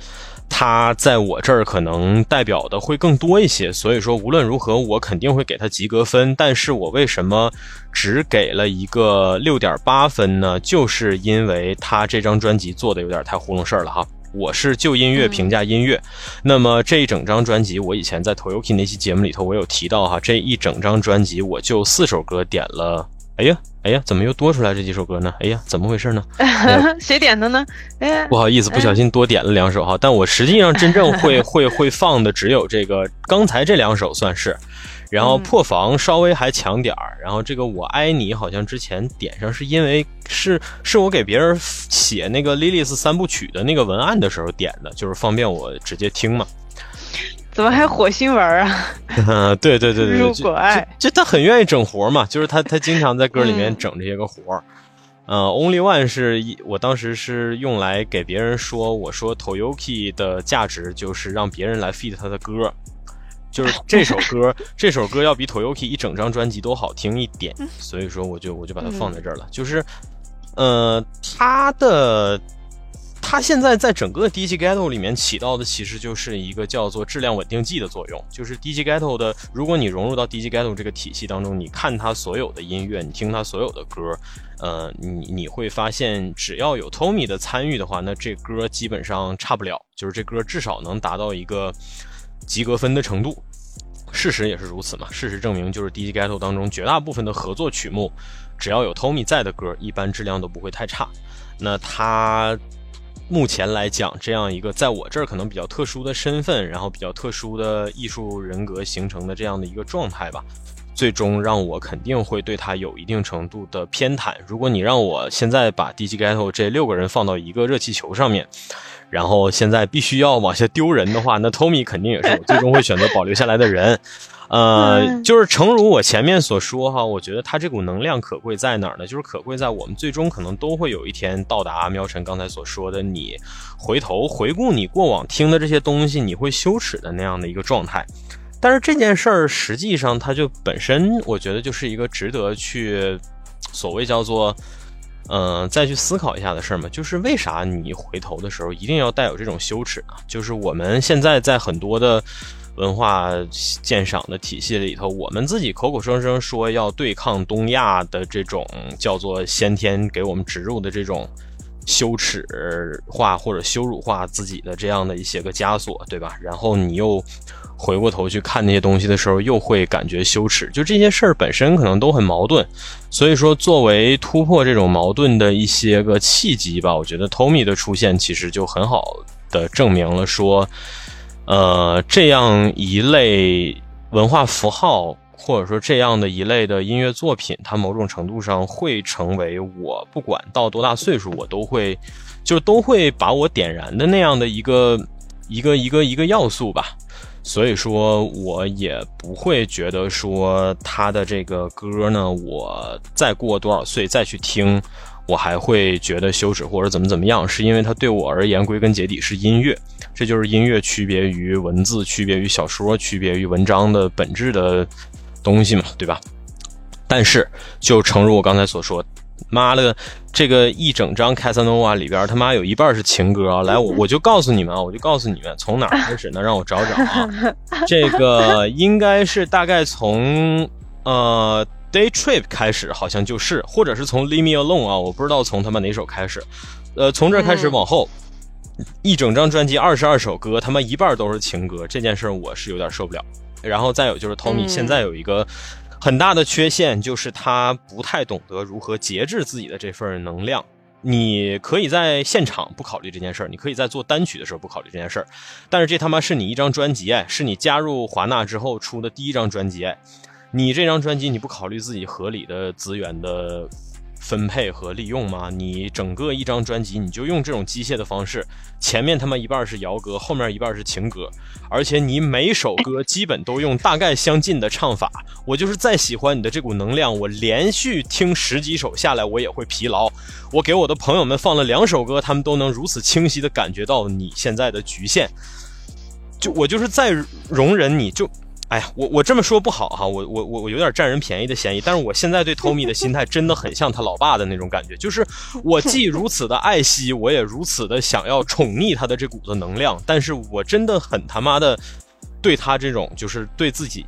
他在我这儿可能代表的会更多一些。所以说，无论如何，我肯定会给他及格分。但是我为什么只给了一个六点八分呢？就是因为他这张专辑做的有点太糊弄事儿了哈。我是就音乐评价音乐，那么这一整张专辑，我以前在 Toyoki 那期节目里头，我有提到哈，这一整张专辑我就四首歌点了。哎呀，哎呀，怎么又多出来这几首歌呢？哎呀，怎么回事呢？*laughs* 谁点的呢？哎，不好意思，不小心多点了两首哈，但我实际上真正会 *laughs* 会会放的只有这个刚才这两首算是。然后破防稍微还强点儿，然后这个我爱你好像之前点上是因为是是我给别人写那个莉莉丝三部曲的那个文案的时候点的，就是方便我直接听嘛。怎么还火星文啊？对对对对，如果爱，就他很愿意整活嘛，就是他他经常在歌里面整这些个活儿。呃，Only One 是一，我当时是用来给别人说，我说 Toyoki 的价值就是让别人来 feed 他的歌。就是这首歌，这首歌要比 Toyoki 一整张专辑都好听一点，所以说我就我就把它放在这儿了。就是，呃，他的他现在在整个 DJ Ghetto 里面起到的其实就是一个叫做质量稳定剂的作用。就是 DJ Ghetto 的，如果你融入到 DJ Ghetto 这个体系当中，你看他所有的音乐，你听他所有的歌，呃，你你会发现，只要有 Tommy 的参与的话，那这歌基本上差不了，就是这歌至少能达到一个。及格分的程度，事实也是如此嘛。事实证明，就是 DJ Ghetto 当中绝大部分的合作曲目，只要有 Tommy 在的歌，一般质量都不会太差。那他目前来讲，这样一个在我这儿可能比较特殊的身份，然后比较特殊的艺术人格形成的这样的一个状态吧，最终让我肯定会对他有一定程度的偏袒。如果你让我现在把 DJ Ghetto 这六个人放到一个热气球上面。然后现在必须要往下丢人的话，那 Tommy 肯定也是我 *laughs* 最终会选择保留下来的人。呃，就是诚如我前面所说哈，我觉得他这股能量可贵在哪儿呢？就是可贵在我们最终可能都会有一天到达喵晨刚才所说的，你回头回顾你过往听的这些东西，你会羞耻的那样的一个状态。但是这件事儿实际上它就本身，我觉得就是一个值得去所谓叫做。嗯，再去思考一下的事儿嘛，就是为啥你回头的时候一定要带有这种羞耻呢？就是我们现在在很多的文化鉴赏的体系里头，我们自己口口声声说要对抗东亚的这种叫做先天给我们植入的这种羞耻化或者羞辱化自己的这样的一些个枷锁，对吧？然后你又。回过头去看那些东西的时候，又会感觉羞耻。就这些事儿本身可能都很矛盾，所以说作为突破这种矛盾的一些个契机吧，我觉得 Tommy 的出现其实就很好的证明了说，呃，这样一类文化符号或者说这样的一类的音乐作品，它某种程度上会成为我不管到多大岁数，我都会就都会把我点燃的那样的一个一个一个一个要素吧。所以说，我也不会觉得说他的这个歌呢，我再过多少岁再去听，我还会觉得羞耻或者怎么怎么样，是因为它对我而言归根结底是音乐，这就是音乐区别于文字、区别于小说、区别于文章的本质的东西嘛，对吧？但是，就诚如我刚才所说。妈了，这个一整张《Casanova》里边，他妈有一半是情歌啊！来，我我就告诉你们啊，我就告诉你们，从哪开始呢？让我找找啊。*laughs* 这个应该是大概从呃《Day Trip》开始，好像就是，或者是从《Leave Me Alone》啊，我不知道从他妈哪首开始。呃，从这开始往后，一整张专辑二十二首歌，他妈一半都是情歌，这件事我是有点受不了。然后再有就是 Tommy 现在有一个。很大的缺陷就是他不太懂得如何节制自己的这份能量。你可以在现场不考虑这件事儿，你可以在做单曲的时候不考虑这件事儿，但是这他妈是你一张专辑，是你加入华纳之后出的第一张专辑，你这张专辑你不考虑自己合理的资源的分配和利用吗？你整个一张专辑你就用这种机械的方式，前面他妈一半是摇歌，后面一半是情歌，而且你每首歌基本都用大概相近的唱法。我就是再喜欢你的这股能量，我连续听十几首下来我也会疲劳。我给我的朋友们放了两首歌，他们都能如此清晰的感觉到你现在的局限。就我就是再容忍你就。哎呀，我我这么说不好哈，我我我我有点占人便宜的嫌疑。但是我现在对 Tommy 的心态真的很像他老爸的那种感觉，就是我既如此的爱惜，我也如此的想要宠溺他的这股子能量，但是我真的很他妈的对他这种就是对自己。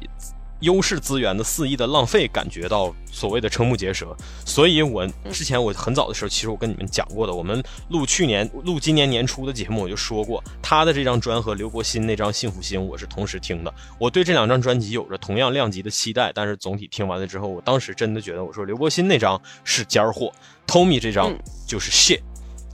优势资源的肆意的浪费，感觉到所谓的瞠目结舌。所以，我之前我很早的时候，其实我跟你们讲过的，我们录去年、录今年年初的节目，我就说过，他的这张专和刘国新那张《幸福心》，我是同时听的。我对这两张专辑有着同样量级的期待，但是总体听完了之后，我当时真的觉得，我说刘国新那张是尖儿货，Tommy 这张就是 shit。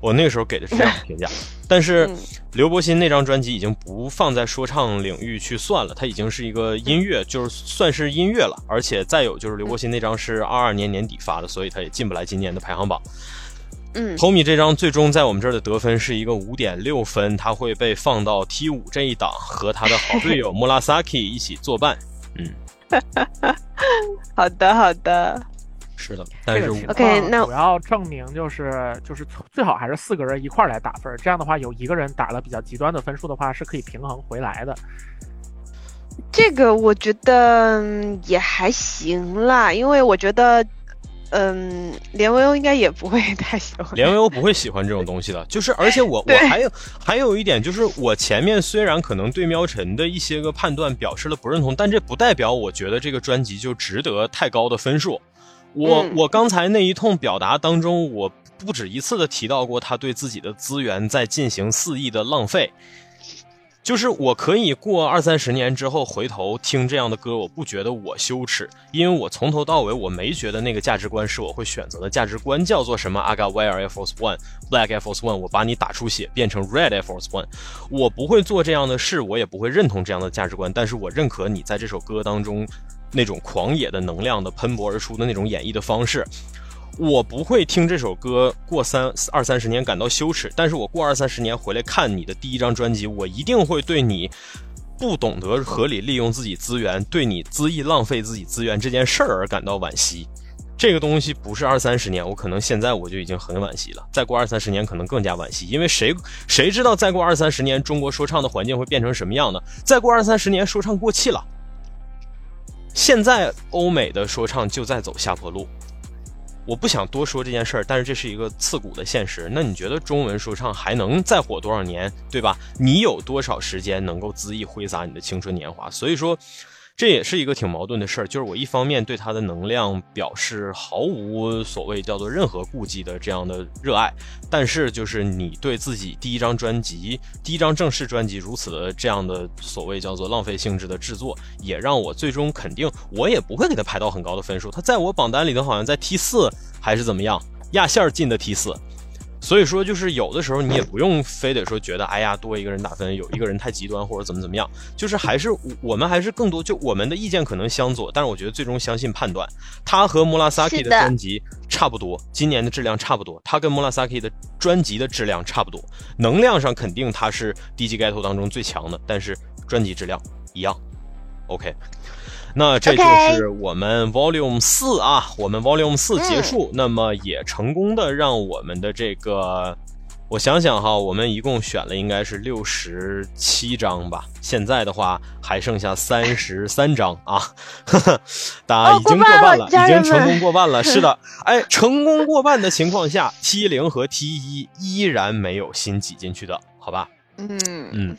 我那个时候给的是这样的评价，但是刘柏辛那张专辑已经不放在说唱领域去算了，它已经是一个音乐，就是算是音乐了。而且再有就是刘柏辛那张是二二年年底发的，所以他也进不来今年的排行榜。嗯，Tommy 这张最终在我们这儿的得分是一个五点六分，他会被放到 T 五这一档，和他的好队友 Murasaki 一起作伴。嗯，好 *laughs* 的好的。是的，但是 OK，那主要证明就是就是最好还是四个人一块来打分，这样的话有一个人打了比较极端的分数的话，是可以平衡回来的。这个我觉得也还行啦，因为我觉得，嗯，连维欧应该也不会太喜欢。*laughs* 连维欧不会喜欢这种东西的，就是而且我我还有还有一点就是，我前面虽然可能对喵晨的一些个判断表示了不认同，但这不代表我觉得这个专辑就值得太高的分数。我我刚才那一通表达当中，我不止一次的提到过他对自己的资源在进行肆意的浪费。就是我可以过二三十年之后回头听这样的歌，我不觉得我羞耻，因为我从头到尾我没觉得那个价值观是我会选择的价值观，叫做什么 I got wear Air Force One, Black Air Force One，我把你打出血变成 Red Air Force One，我不会做这样的事，我也不会认同这样的价值观，但是我认可你在这首歌当中。那种狂野的能量的喷薄而出的那种演绎的方式，我不会听这首歌过三二三十年感到羞耻，但是我过二三十年回来看你的第一张专辑，我一定会对你不懂得合理利用自己资源，对你恣意浪费自己资源这件事儿而感到惋惜。这个东西不是二三十年，我可能现在我就已经很惋惜了。再过二三十年，可能更加惋惜，因为谁谁知道再过二三十年中国说唱的环境会变成什么样呢？再过二三十年，说唱过气了。现在欧美的说唱就在走下坡路，我不想多说这件事儿，但是这是一个刺骨的现实。那你觉得中文说唱还能再火多少年，对吧？你有多少时间能够恣意挥洒你的青春年华？所以说。这也是一个挺矛盾的事儿，就是我一方面对他的能量表示毫无所谓叫做任何顾忌的这样的热爱，但是就是你对自己第一张专辑、第一张正式专辑如此的这样的所谓叫做浪费性质的制作，也让我最终肯定我也不会给他排到很高的分数。他在我榜单里头好像在 T 四还是怎么样，压线进的 T 四。所以说，就是有的时候你也不用非得说觉得，哎呀，多一个人打分，有一个人太极端或者怎么怎么样，就是还是我们还是更多就我们的意见可能相左，但是我觉得最终相信判断。他和莫拉萨基的专辑差不多，今年的质量差不多，他跟莫拉萨基的专辑的质量差不多，能量上肯定他是低级 ghetto 当中最强的，但是专辑质量一样。OK。那这就是我们 Volume 四啊，我们 Volume 四结束，那么也成功的让我们的这个，我想想哈，我们一共选了应该是六十七张吧，现在的话还剩下三十三张啊，*laughs* 大家已经过半了，已经成功过半了，*laughs* 是的，哎，成功过半的情况下，T 零和 T 一依然没有新挤进去的，好吧？嗯。嗯。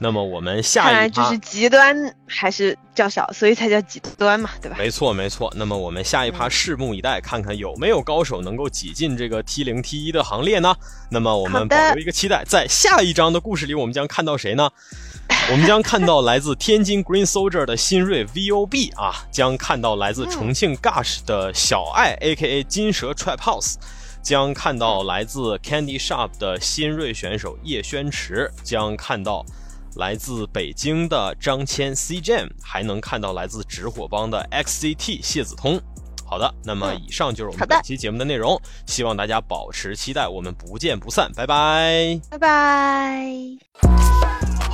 那么我们下一，趴就是极端还是较少，所以才叫极端嘛，对吧？没错没错。那么我们下一趴拭目以待，看看有没有高手能够挤进这个 T 零 T 一的行列呢？那么我们保留一个期待，在下一章的故事里，我们将看到谁呢？我们将看到来自天津 Green Soldier 的新锐 V O B 啊，将看到来自重庆 Gush 的小爱 A K A 金蛇 Trap House，将看到来自 Candy Shop 的新锐选手叶轩池，将看到。来自北京的张谦 C Jam，还能看到来自直火帮的 XCT 谢子通。好的，那么以上就是我们本期节目的内容，希望大家保持期待，我们不见不散，拜拜，拜拜。